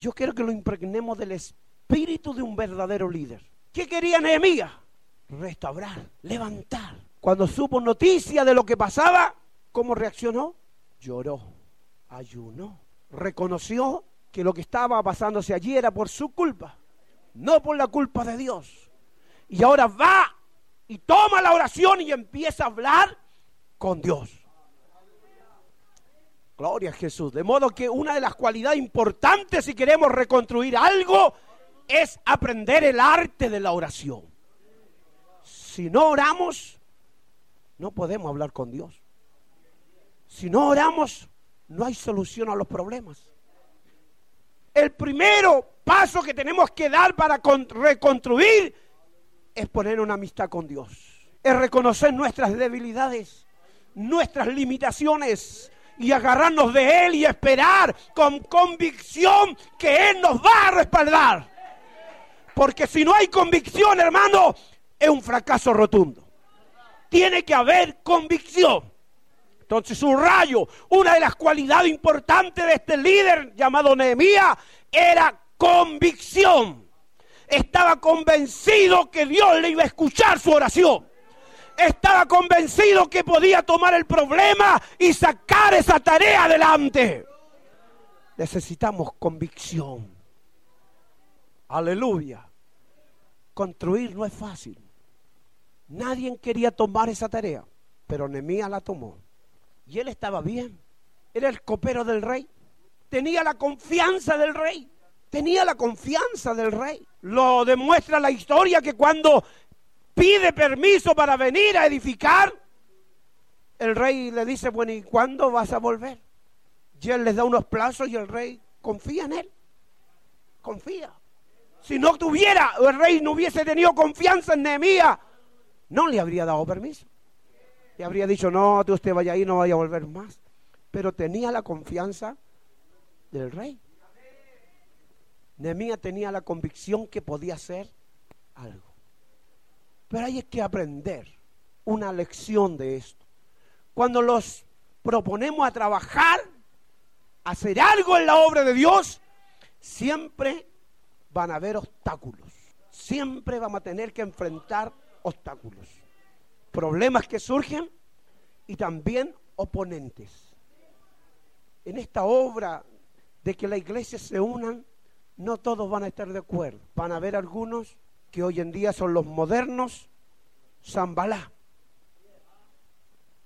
Yo quiero que lo impregnemos del espíritu de un verdadero líder. ¿Qué quería Nehemías? Restaurar, levantar. Cuando supo noticia de lo que pasaba, ¿cómo reaccionó? Lloró, ayunó, reconoció que lo que estaba pasándose allí era por su culpa, no por la culpa de Dios. Y ahora va y toma la oración y empieza a hablar con Dios. Gloria a Jesús. De modo que una de las cualidades importantes si queremos reconstruir algo es aprender el arte de la oración. Si no oramos, no podemos hablar con Dios. Si no oramos, no hay solución a los problemas. El primero paso que tenemos que dar para reconstruir es poner una amistad con Dios. Es reconocer nuestras debilidades, nuestras limitaciones y agarrarnos de Él y esperar con convicción que Él nos va a respaldar. Porque si no hay convicción, hermano, es un fracaso rotundo. Tiene que haber convicción. Entonces, subrayo, una de las cualidades importantes de este líder llamado Nehemías era convicción. Estaba convencido que Dios le iba a escuchar su oración estaba convencido que podía tomar el problema y sacar esa tarea adelante. Necesitamos convicción. Aleluya. Construir no es fácil. Nadie quería tomar esa tarea, pero Nemías la tomó. Y él estaba bien. Era el copero del rey. Tenía la confianza del rey. Tenía la confianza del rey. Lo demuestra la historia que cuando pide permiso para venir a edificar, el rey le dice, bueno, ¿y cuándo vas a volver? Y él les da unos plazos y el rey confía en él. Confía. Si no tuviera, el rey no hubiese tenido confianza en Nehemías, no le habría dado permiso. Le habría dicho, no, tú usted vaya ahí, no vaya a volver más. Pero tenía la confianza del rey. Nehemías tenía la convicción que podía hacer algo. Pero hay que aprender una lección de esto. Cuando los proponemos a trabajar, a hacer algo en la obra de Dios, siempre van a haber obstáculos. Siempre vamos a tener que enfrentar obstáculos. Problemas que surgen y también oponentes. En esta obra de que la iglesia se unan, no todos van a estar de acuerdo. Van a haber algunos que hoy en día son los modernos Zambalá.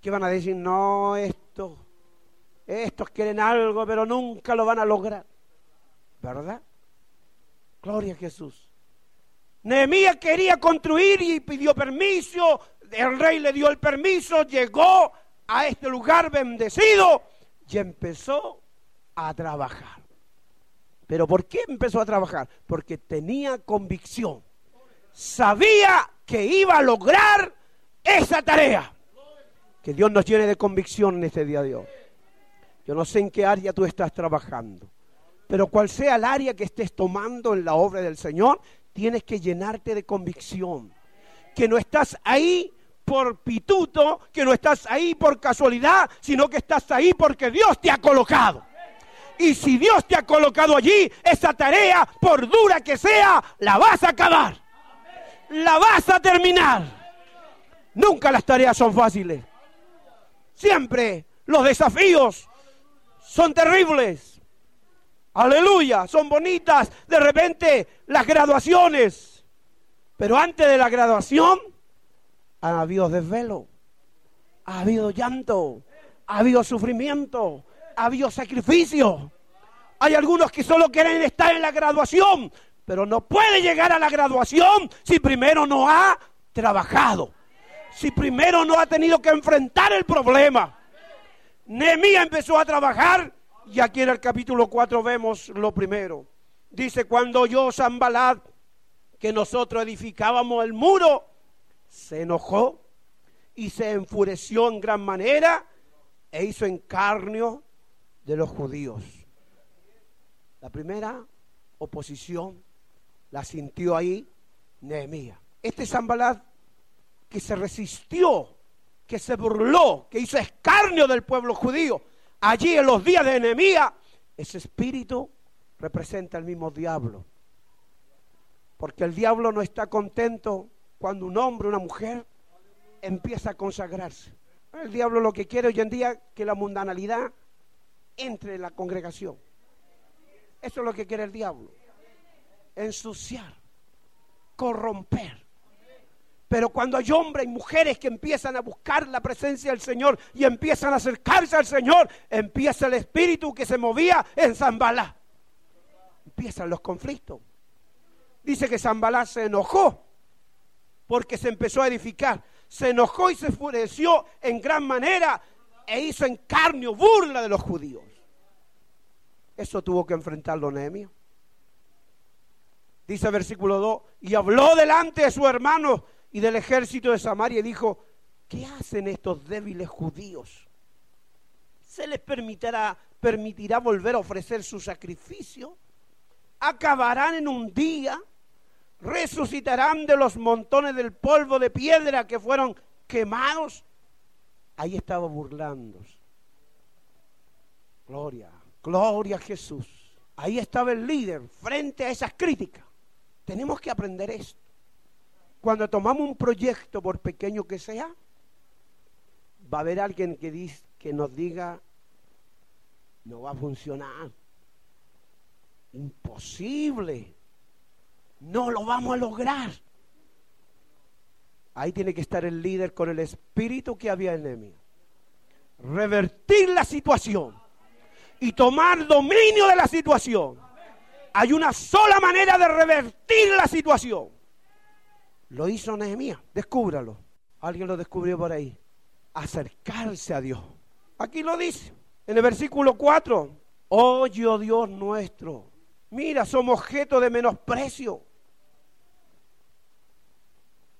Que van a decir, no, esto, estos quieren algo, pero nunca lo van a lograr. ¿Verdad? Gloria a Jesús. Nehemías quería construir y pidió permiso. El rey le dio el permiso, llegó a este lugar bendecido y empezó a trabajar. ¿Pero por qué empezó a trabajar? Porque tenía convicción sabía que iba a lograr esa tarea. Que Dios nos llene de convicción en este día de hoy. Yo no sé en qué área tú estás trabajando, pero cual sea el área que estés tomando en la obra del Señor, tienes que llenarte de convicción. Que no estás ahí por pituto, que no estás ahí por casualidad, sino que estás ahí porque Dios te ha colocado. Y si Dios te ha colocado allí, esa tarea, por dura que sea, la vas a acabar la vas a terminar. Nunca las tareas son fáciles. Siempre los desafíos son terribles. Aleluya, son bonitas de repente las graduaciones. Pero antes de la graduación ha habido desvelo, ha habido llanto, ha habido sufrimiento, ha habido sacrificio. Hay algunos que solo quieren estar en la graduación, pero no puede llegar a la graduación si primero no ha trabajado. Si primero no ha tenido que enfrentar el problema. Nehemías empezó a trabajar y aquí en el capítulo 4 vemos lo primero. Dice, cuando yo Zambalat, que nosotros edificábamos el muro, se enojó y se enfureció en gran manera e hizo encarnio de los judíos. La primera oposición la sintió ahí Nehemías. Este Zambalat que se resistió, que se burló, que hizo escarnio del pueblo judío, allí en los días de Nehemías, ese espíritu representa el mismo diablo. Porque el diablo no está contento cuando un hombre, una mujer, empieza a consagrarse. El diablo lo que quiere hoy en día que la mundanalidad entre en la congregación. Eso es lo que quiere el diablo. Ensuciar, corromper. Pero cuando hay hombres y mujeres que empiezan a buscar la presencia del Señor y empiezan a acercarse al Señor, empieza el espíritu que se movía en Zambalá. Empiezan los conflictos. Dice que Zambalá se enojó porque se empezó a edificar. Se enojó y se enfureció en gran manera e hizo encarnio burla de los judíos. Eso tuvo que enfrentarlo Nehemia. Dice versículo 2, y habló delante de su hermano y del ejército de Samaria y dijo, ¿qué hacen estos débiles judíos? ¿Se les permitirá, permitirá volver a ofrecer su sacrificio? ¿Acabarán en un día? ¿Resucitarán de los montones del polvo de piedra que fueron quemados? Ahí estaba burlándose. Gloria, gloria a Jesús. Ahí estaba el líder frente a esas críticas. Tenemos que aprender esto. Cuando tomamos un proyecto, por pequeño que sea, va a haber alguien que, que nos diga, no va a funcionar. Imposible. No lo vamos a lograr. Ahí tiene que estar el líder con el espíritu que había en mí. Revertir la situación y tomar dominio de la situación. Hay una sola manera de revertir la situación lo hizo Nehemías, descúbralo. Alguien lo descubrió por ahí. Acercarse a Dios. Aquí lo dice, en el versículo 4. Oye, oh Dios nuestro, mira, somos objeto de menosprecio.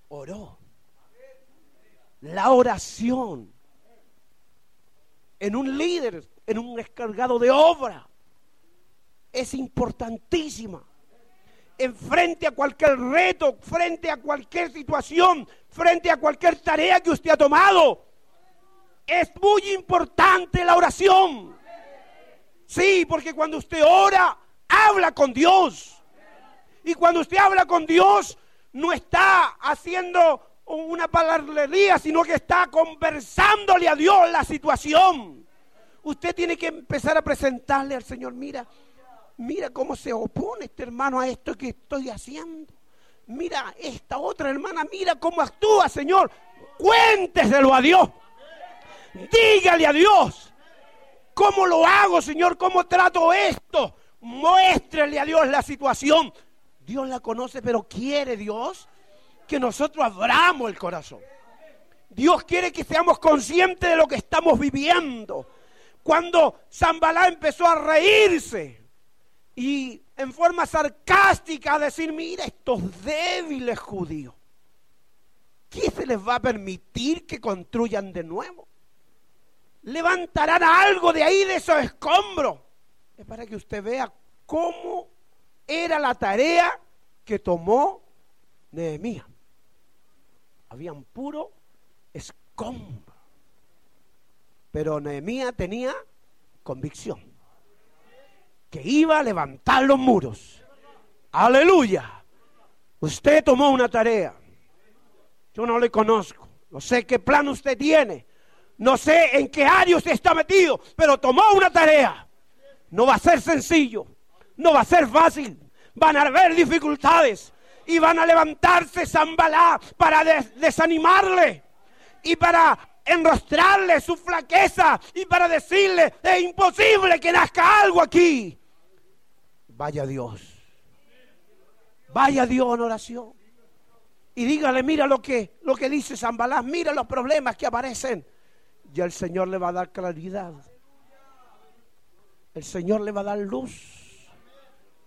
Oró. La oración en un líder, en un descargado de obra, es importantísima frente a cualquier reto, frente a cualquier situación, frente a cualquier tarea que usted ha tomado. Es muy importante la oración. Sí, porque cuando usted ora, habla con Dios. Y cuando usted habla con Dios, no está haciendo una palabrería, sino que está conversándole a Dios la situación. Usted tiene que empezar a presentarle al Señor, mira, mira cómo se opone este hermano a esto que estoy haciendo. Mira esta otra hermana, mira cómo actúa, Señor. Cuénteselo a Dios. Dígale a Dios. ¿Cómo lo hago, Señor? ¿Cómo trato esto? Muéstrele a Dios la situación. Dios la conoce, pero quiere Dios que nosotros abramos el corazón. Dios quiere que seamos conscientes de lo que estamos viviendo. Cuando Zambalá empezó a reírse, y en forma sarcástica decir, mira estos débiles judíos, ¿qué se les va a permitir que construyan de nuevo? Levantarán algo de ahí, de esos escombros. Es para que usted vea cómo era la tarea que tomó Nehemías. Habían puro escombro. Pero Nehemías tenía convicción que iba a levantar los muros. Aleluya. Usted tomó una tarea. Yo no le conozco. No sé qué plan usted tiene. No sé en qué área usted está metido. Pero tomó una tarea. No va a ser sencillo. No va a ser fácil. Van a haber dificultades. Y van a levantarse Zambalá para desanimarle. Y para enrostrarle su flaqueza. Y para decirle, es imposible que nazca algo aquí. Vaya Dios. Vaya Dios en oración. Y dígale, mira lo que, lo que dice San Balás, mira los problemas que aparecen. Y el Señor le va a dar claridad. El Señor le va a dar luz.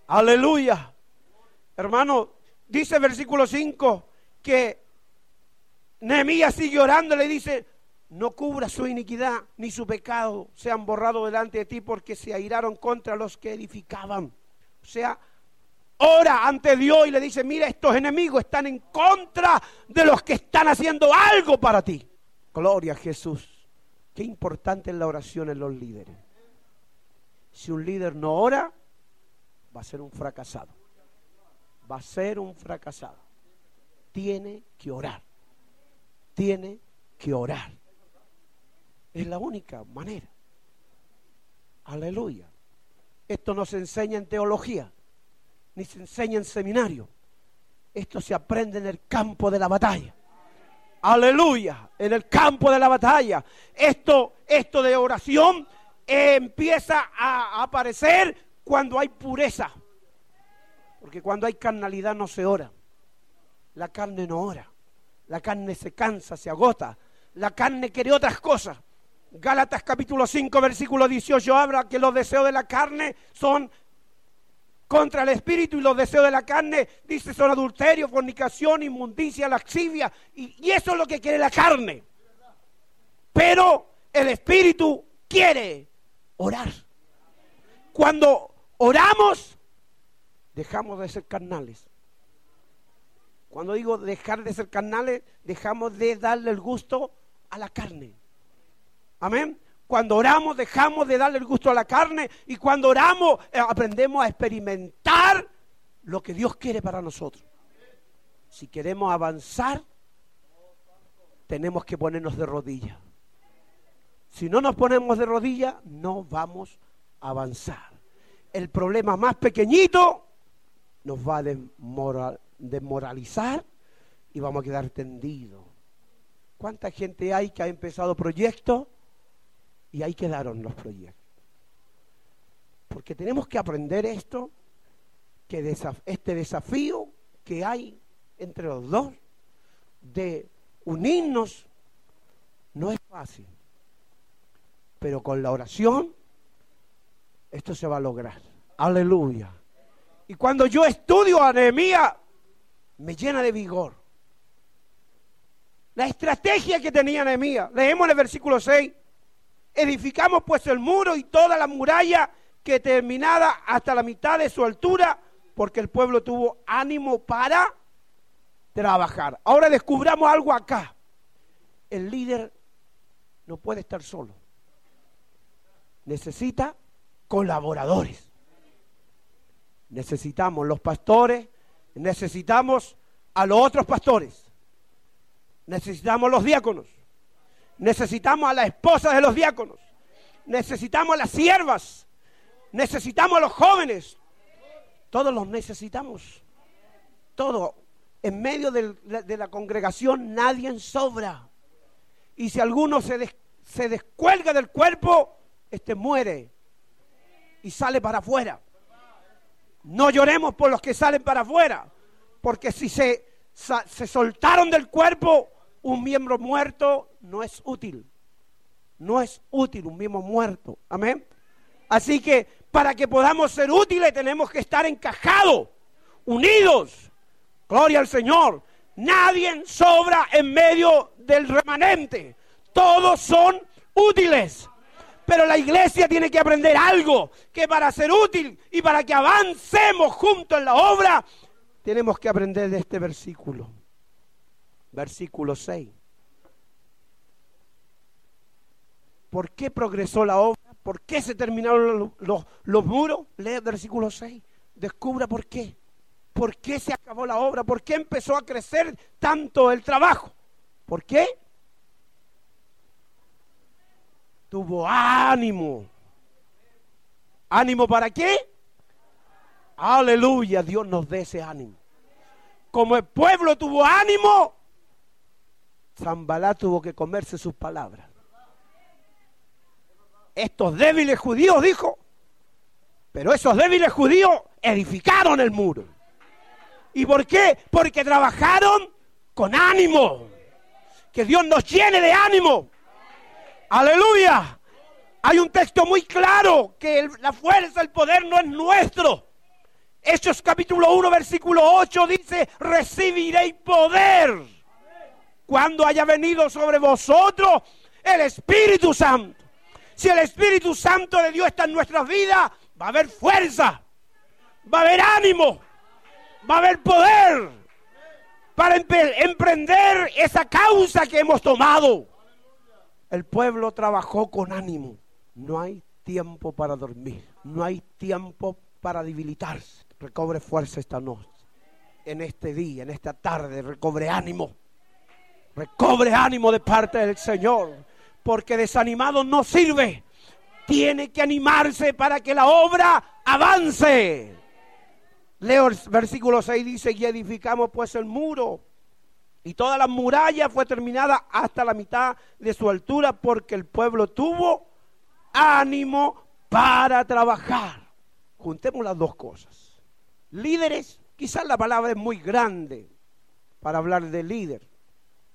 Aleluya. Hermano, dice versículo 5 que Nehemías sigue orando, le dice, no cubra su iniquidad ni su pecado, sean borrados delante de ti porque se airaron contra los que edificaban. O sea, ora ante Dios y le dice, mira, estos enemigos están en contra de los que están haciendo algo para ti. Gloria a Jesús. Qué importante es la oración en los líderes. Si un líder no ora, va a ser un fracasado. Va a ser un fracasado. Tiene que orar. Tiene que orar. Es la única manera. Aleluya. Esto no se enseña en teología, ni se enseña en seminario. Esto se aprende en el campo de la batalla. Aleluya, en el campo de la batalla. Esto, esto de oración empieza a aparecer cuando hay pureza. Porque cuando hay carnalidad no se ora. La carne no ora. La carne se cansa, se agota. La carne quiere otras cosas. Gálatas capítulo 5, versículo 18 habla que los deseos de la carne son contra el espíritu y los deseos de la carne, dice, son adulterio, fornicación, inmundicia, laxivia. Y, y eso es lo que quiere la carne. Pero el espíritu quiere orar. Cuando oramos, dejamos de ser carnales. Cuando digo dejar de ser carnales, dejamos de darle el gusto a la carne. Amén. Cuando oramos dejamos de darle el gusto a la carne y cuando oramos eh, aprendemos a experimentar lo que Dios quiere para nosotros. Si queremos avanzar, tenemos que ponernos de rodillas. Si no nos ponemos de rodillas, no vamos a avanzar. El problema más pequeñito nos va a desmoralizar y vamos a quedar tendidos. ¿Cuánta gente hay que ha empezado proyectos y ahí quedaron los proyectos. Porque tenemos que aprender esto, que este desafío que hay entre los dos de unirnos no es fácil. Pero con la oración esto se va a lograr. Aleluya. Y cuando yo estudio a Nehemías, me llena de vigor. La estrategia que tenía Nehemías, leemos en el versículo 6, Edificamos pues el muro y toda la muralla que terminada hasta la mitad de su altura, porque el pueblo tuvo ánimo para trabajar. Ahora descubramos algo acá. El líder no puede estar solo. Necesita colaboradores. Necesitamos los pastores, necesitamos a los otros pastores, necesitamos los diáconos, Necesitamos a la esposa de los diáconos. Necesitamos a las siervas. Necesitamos a los jóvenes. Todos los necesitamos. Todo. En medio de la congregación nadie sobra. Y si alguno se, se descuelga del cuerpo, este muere y sale para afuera. No lloremos por los que salen para afuera, porque si se, se soltaron del cuerpo, un miembro muerto no es útil. No es útil un miembro muerto. Amén. Así que para que podamos ser útiles tenemos que estar encajados, unidos. Gloria al Señor. Nadie sobra en medio del remanente. Todos son útiles. Pero la iglesia tiene que aprender algo, que para ser útil y para que avancemos juntos en la obra, tenemos que aprender de este versículo versículo 6. ¿Por qué progresó la obra? ¿Por qué se terminaron los, muros? Lee versículo 6. Descubra por qué. ¿Por qué se acabó la obra? ¿Por qué empezó a crecer tanto el trabajo? ¿Por qué? Tuvo ánimo. ¿Ánimo para qué? Aleluya, Dios nos dé ese ánimo. Como el pueblo tuvo ánimo, Zambalá tuvo que comerse sus palabras. Estos débiles judíos, dijo, pero esos débiles judíos edificaron el muro. ¿Y por qué? Porque trabajaron con ánimo. Que Dios nos llene de ánimo. Aleluya. Hay un texto muy claro que la fuerza, el poder no es nuestro. Hechos capítulo 1, versículo 8 dice, recibiréis poder cuando haya venido sobre vosotros el Espíritu Santo. Si el Espíritu Santo de Dios está en nuestras vidas, va a haber fuerza, va a haber ánimo, va a haber poder para emprender esa causa que hemos tomado. El pueblo trabajó con ánimo. No hay tiempo para dormir, no hay tiempo para debilitarse. Recobre fuerza esta noche, en este día, en esta tarde, recobre ánimo. Recobre ánimo de parte del Señor, porque desanimado no sirve. Tiene que animarse para que la obra avance. Leo el versículo 6 dice, y edificamos pues el muro. Y toda la muralla fue terminada hasta la mitad de su altura porque el pueblo tuvo ánimo para trabajar. Juntemos las dos cosas. Líderes, quizás la palabra es muy grande para hablar de líder,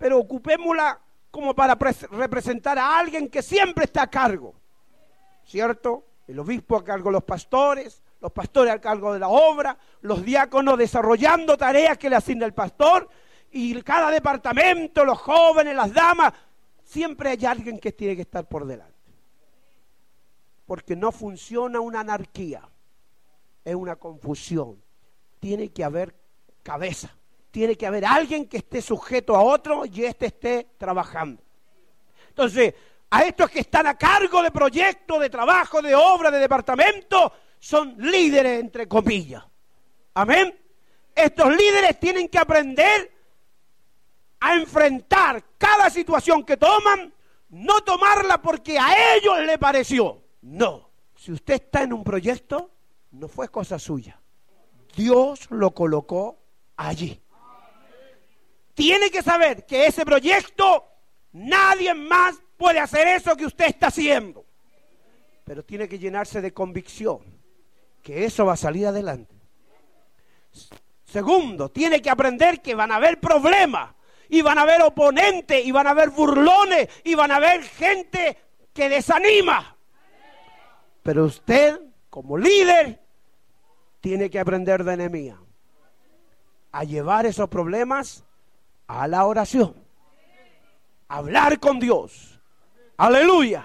pero ocupémosla como para representar a alguien que siempre está a cargo. ¿Cierto? El obispo a cargo de los pastores, los pastores a cargo de la obra, los diáconos desarrollando tareas que le asigna el pastor y cada departamento, los jóvenes, las damas, siempre hay alguien que tiene que estar por delante. Porque no funciona una anarquía, es una confusión. Tiene que haber cabeza, tiene que haber alguien que esté sujeto a otro y éste esté trabajando. Entonces, a estos que están a cargo de proyectos, de trabajo, de obra, de departamento, son líderes, entre comillas. Amén. Estos líderes tienen que aprender a enfrentar cada situación que toman, no tomarla porque a ellos le pareció. No. Si usted está en un proyecto, no fue cosa suya. Dios lo colocó allí. Tiene que saber que ese proyecto nadie más puede hacer eso que usted está haciendo. Pero tiene que llenarse de convicción que eso va a salir adelante. Segundo, tiene que aprender que van a haber problemas, y van a haber oponentes, y van a haber burlones, y van a haber gente que desanima. Pero usted, como líder, tiene que aprender de enemía a llevar esos problemas a la oración, hablar con Dios. Aleluya.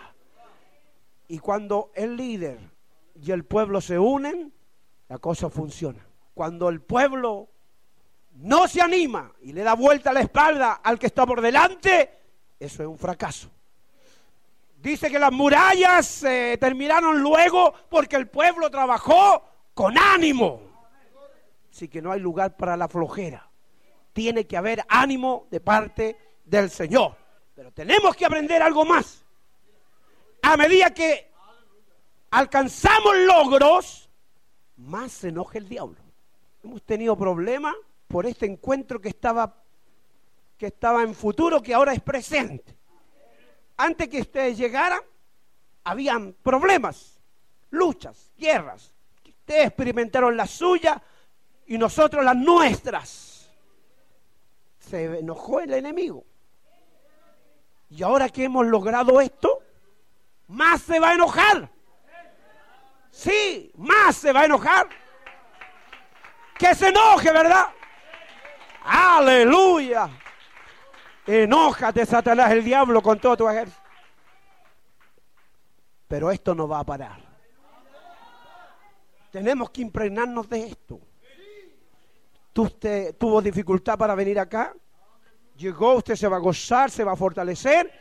Y cuando el líder y el pueblo se unen, la cosa funciona. Cuando el pueblo no se anima y le da vuelta la espalda al que está por delante, eso es un fracaso. Dice que las murallas se terminaron luego porque el pueblo trabajó con ánimo. Así que no hay lugar para la flojera. Tiene que haber ánimo de parte del Señor. Pero tenemos que aprender algo más. A medida que alcanzamos logros, más se enoja el diablo. Hemos tenido problemas por este encuentro que estaba, que estaba en futuro, que ahora es presente. Antes que ustedes llegaran, habían problemas, luchas, guerras. Ustedes experimentaron las suyas y nosotros las nuestras. Se enojó el enemigo. Y ahora que hemos logrado esto, más se va a enojar. Sí, más se va a enojar. Que se enoje, ¿verdad? Aleluya. Enójate, Satanás, el diablo, con todo tu ejército. Pero esto no va a parar. Tenemos que impregnarnos de esto. Usted tuvo dificultad para venir acá. Llegó, usted se va a gozar, se va a fortalecer.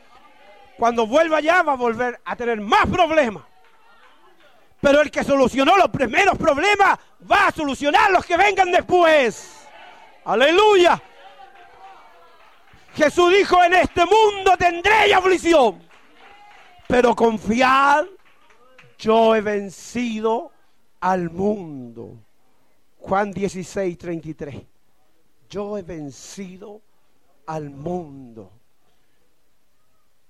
Cuando vuelva allá va a volver a tener más problemas. Pero el que solucionó los primeros problemas va a solucionar los que vengan después. Aleluya. Jesús dijo, en este mundo tendré aflicción, pero confiad, yo he vencido al mundo. Juan 16, 33. Yo he vencido al mundo.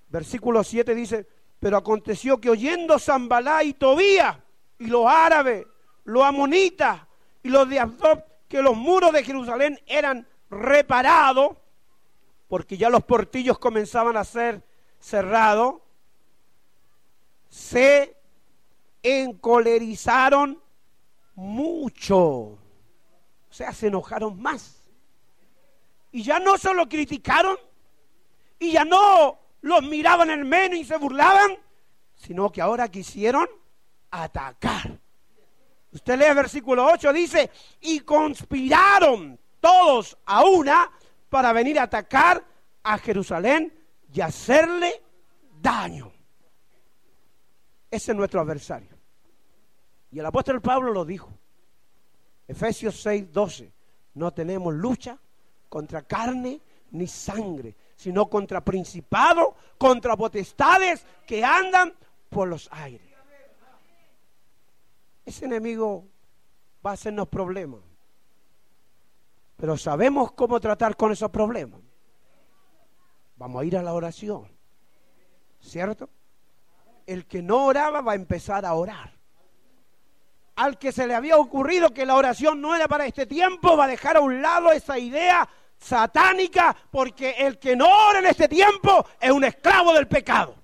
Versículo 7 dice, pero aconteció que oyendo Zambalá y Tobía y los árabes, los amonitas y los de Abdob que los muros de Jerusalén eran reparados, porque ya los portillos comenzaban a ser cerrados, se encolerizaron mucho. Sea, se enojaron más. Y ya no solo criticaron, y ya no los miraban en menos y se burlaban, sino que ahora quisieron atacar. Usted lee el versículo 8, dice, y conspiraron todos a una para venir a atacar a Jerusalén y hacerle daño. Ese es nuestro adversario. Y el apóstol Pablo lo dijo. Efesios 6, 12. No tenemos lucha contra carne ni sangre, sino contra principados, contra potestades que andan por los aires. Ese enemigo va a hacernos problemas. Pero sabemos cómo tratar con esos problemas. Vamos a ir a la oración. ¿Cierto? El que no oraba va a empezar a orar. Al que se le había ocurrido que la oración no era para este tiempo, va a dejar a un lado esa idea satánica, porque el que no ora en este tiempo es un esclavo del pecado.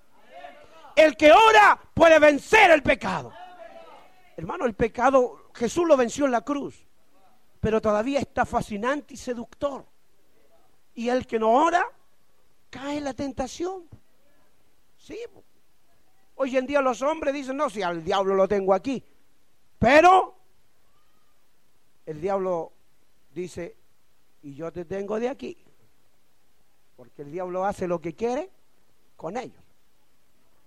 El que ora puede vencer el pecado. Hermano, el pecado Jesús lo venció en la cruz, pero todavía está fascinante y seductor. Y el que no ora cae en la tentación. Sí. Hoy en día los hombres dicen, no, si al diablo lo tengo aquí. Pero el diablo dice, y yo te tengo de aquí. Porque el diablo hace lo que quiere con ellos.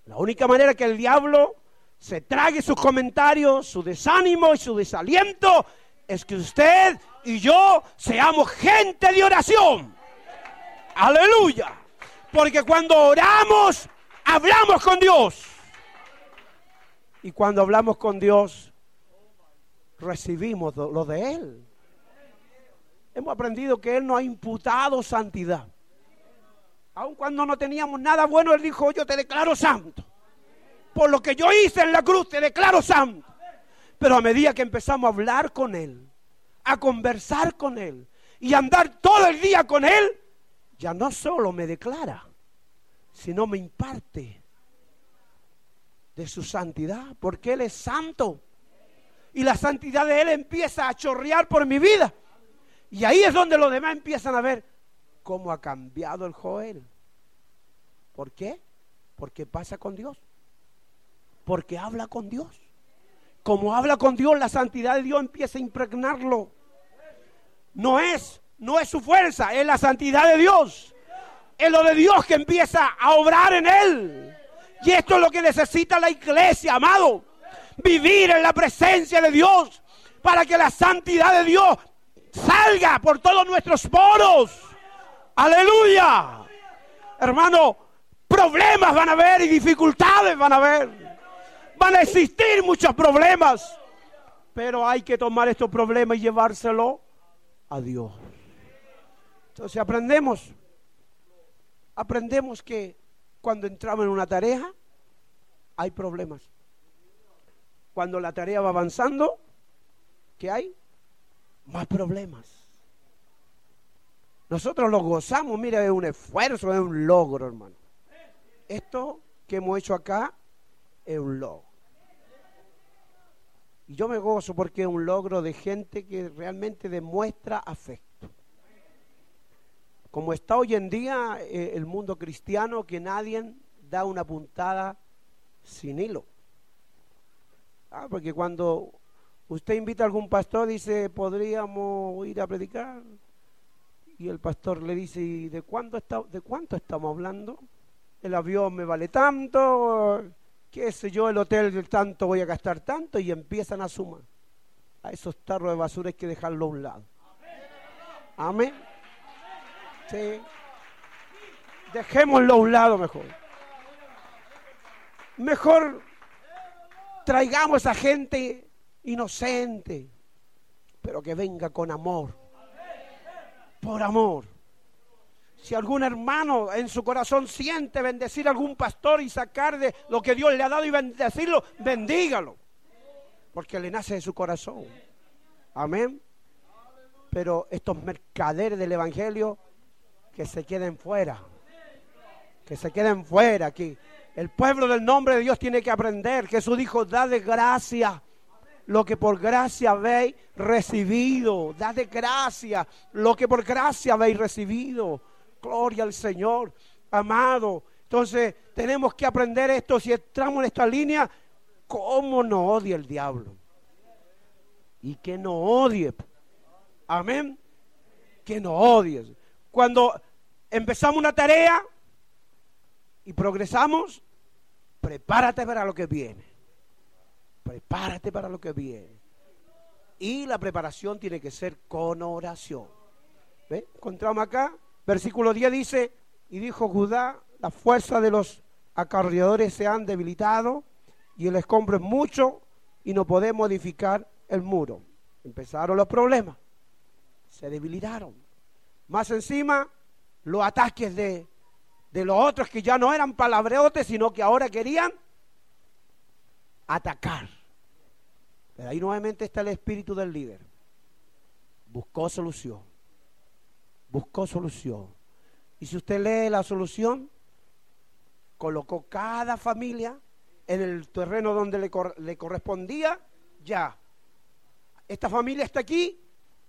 La única manera que el diablo se trague sus comentarios, su desánimo y su desaliento es que usted y yo seamos gente de oración. Aleluya. Porque cuando oramos, hablamos con Dios. Y cuando hablamos con Dios, recibimos lo de Él. Hemos aprendido que Él no ha imputado santidad. Aun cuando no teníamos nada bueno, Él dijo, yo te declaro santo. Por lo que yo hice en la cruz, te declaro santo. Pero a medida que empezamos a hablar con Él, a conversar con Él y andar todo el día con Él, ya no solo me declara, sino me imparte de su santidad, porque Él es santo. Y la santidad de Él empieza a chorrear por mi vida. Y ahí es donde los demás empiezan a ver cómo ha cambiado el Joel. ¿Por qué? Porque pasa con Dios. Porque habla con Dios. Como habla con Dios, la santidad de Dios empieza a impregnarlo. No es no es su fuerza, es la santidad de Dios. Es lo de Dios que empieza a obrar en él. Y esto es lo que necesita la iglesia, amado. Vivir en la presencia de Dios para que la santidad de Dios salga por todos nuestros poros. Aleluya. Hermano, problemas van a haber y dificultades van a haber. Van a existir muchos problemas. Pero hay que tomar estos problemas y llevárselo a Dios. Entonces aprendemos, aprendemos que cuando entramos en una tarea hay problemas. Cuando la tarea va avanzando, ¿qué hay? Más problemas. Nosotros lo gozamos, mira, es un esfuerzo, es un logro, hermano. Esto que hemos hecho acá es un logro. Y yo me gozo porque es un logro de gente que realmente demuestra afecto como está hoy en día eh, el mundo cristiano, que nadie da una puntada sin hilo. Ah, porque cuando usted invita a algún pastor, dice, podríamos ir a predicar. Y el pastor le dice, ¿y de, cuándo está, de cuánto estamos hablando? El avión me vale tanto, qué sé yo, el hotel tanto voy a gastar tanto, y empiezan a sumar. A esos tarros de basura hay que dejarlo a un lado. Amén. Sí. Dejémoslo a un lado mejor. Mejor traigamos a gente inocente, pero que venga con amor. Por amor. Si algún hermano en su corazón siente bendecir a algún pastor y sacar de lo que Dios le ha dado y bendecirlo, bendígalo. Porque le nace de su corazón. Amén. Pero estos mercaderes del Evangelio que se queden fuera. Que se queden fuera aquí. El pueblo del nombre de Dios tiene que aprender. Jesús dijo, da de gracia lo que por gracia habéis recibido. Da de gracia lo que por gracia habéis recibido. Gloria al Señor, amado. Entonces tenemos que aprender esto. Si entramos en esta línea, ¿cómo no odia el diablo? Y que no odie. Amén. Que no odie. Cuando empezamos una tarea y progresamos, prepárate para lo que viene. Prepárate para lo que viene. Y la preparación tiene que ser con oración. ¿Ve? Encontramos acá, versículo 10 dice, y dijo Judá, la fuerza de los acarreadores se han debilitado y el escombro es mucho y no podemos edificar el muro. Empezaron los problemas, se debilitaron. Más encima, los ataques de, de los otros que ya no eran palabreotes, sino que ahora querían atacar. Pero ahí nuevamente está el espíritu del líder. Buscó solución. Buscó solución. Y si usted lee la solución, colocó cada familia en el terreno donde le, le correspondía, ya. Esta familia está aquí,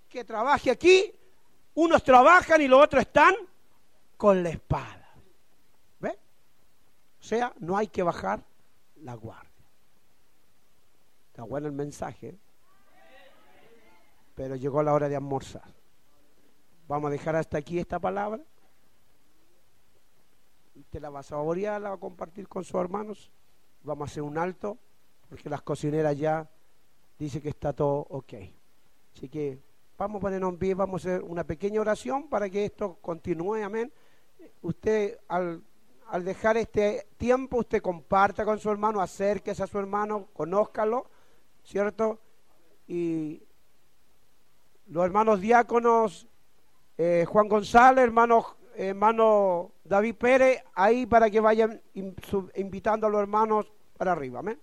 que trabaje aquí, unos trabajan y los otros están con la espada. O sea, no hay que bajar la guardia. Está bueno el mensaje, pero llegó la hora de almorzar. Vamos a dejar hasta aquí esta palabra. Usted la va a saborear, la va a compartir con sus hermanos. Vamos a hacer un alto, porque las cocineras ya dicen que está todo ok. Así que vamos a ponernos en pie, vamos a hacer una pequeña oración para que esto continúe, amén. Usted al, al dejar este tiempo, usted comparta con su hermano, acérquese a su hermano, conózcalo, ¿cierto? Y los hermanos diáconos, eh, Juan González, hermano, hermano David Pérez, ahí para que vayan invitando a los hermanos para arriba, amén.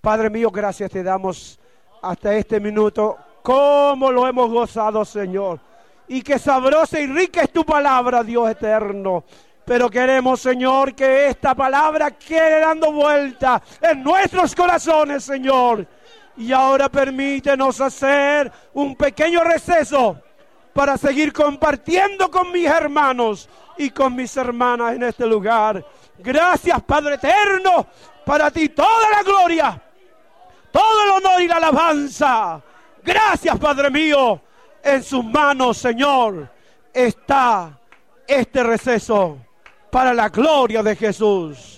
Padre mío, gracias te damos hasta este minuto cómo lo hemos gozado, Señor. Y que sabrosa y rica es tu palabra, Dios eterno. Pero queremos, Señor, que esta palabra quede dando vuelta en nuestros corazones, Señor. Y ahora permítenos hacer un pequeño receso para seguir compartiendo con mis hermanos y con mis hermanas en este lugar. Gracias, Padre eterno. Para ti toda la gloria, todo el honor y la alabanza Gracias, Padre mío. En sus manos, Señor, está este receso para la gloria de Jesús.